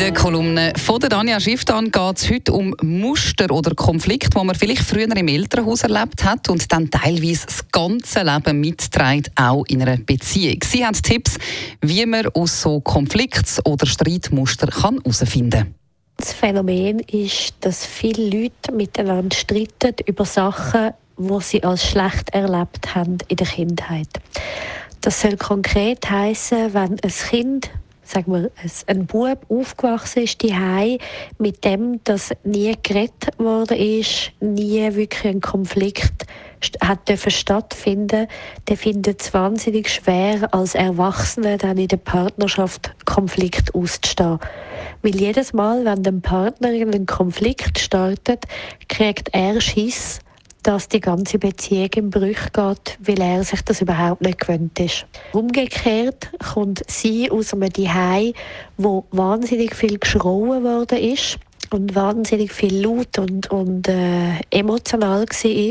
der Kolumne von der Danja Schifftan geht es heute um Muster oder Konflikte, die man vielleicht früher im Elternhaus erlebt hat und dann teilweise das ganze Leben mitträgt, auch in einer Beziehung. Sie haben Tipps, wie man aus so Konflikts- oder Streitmustern herausfinden kann. Das Phänomen ist, dass viele Leute miteinander streiten über Sachen, die sie als schlecht erlebt haben in der Kindheit. Das soll konkret heißen, wenn ein Kind sagen wir, ein Bub aufgewachsen ist die mit dem, dass nie gerettet worden ist, nie wirklich ein Konflikt hat dürfen stattfinden, der findet es wahnsinnig schwer, als Erwachsener dann in der Partnerschaft Konflikt auszustehen. Weil jedes Mal, wenn der Partner in einen Konflikt startet, kriegt er Schiss, dass die ganze Beziehung im Bruch geht, weil er sich das überhaupt nicht gewöhnt ist. Umgekehrt kommt sie aus einem Zuhause, wo wahnsinnig viel geschrauen worden ist und wahnsinnig viel laut und, und äh, emotional war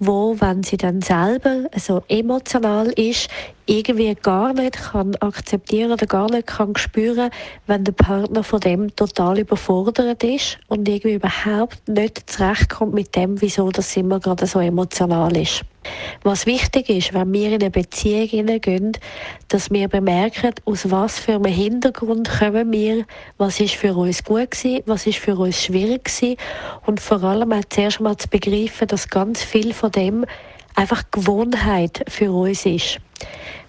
wo, wenn sie dann selber so emotional ist, irgendwie gar nicht kann akzeptieren oder gar nicht kann spüren, wenn der Partner von dem total überfordert ist und irgendwie überhaupt nicht zurechtkommt mit dem, wieso das immer gerade so emotional ist. Was wichtig ist, wenn wir in eine Beziehung hineingehen, dass wir bemerken, aus was für einem Hintergrund kommen wir, was ist für uns gut gewesen, was ist für uns schwierig gewesen und vor allem auch zuerst mal zu begreifen, dass ganz viel von dem einfach Gewohnheit für uns ist.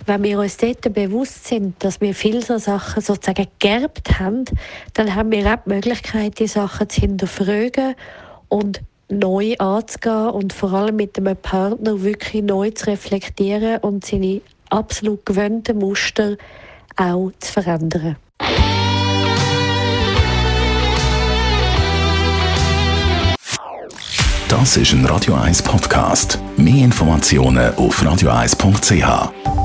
Wenn wir uns dort bewusst sind, dass wir viele so Sachen sozusagen geerbt haben, dann haben wir auch die Möglichkeit, die Sachen zu hinterfragen und neu anzugehen und vor allem mit einem Partner wirklich neu zu reflektieren und seine absolut gewöhnten Muster auch zu verändern. Das ist ein Radio 1 Podcast. Mehr Informationen auf radio1.ch.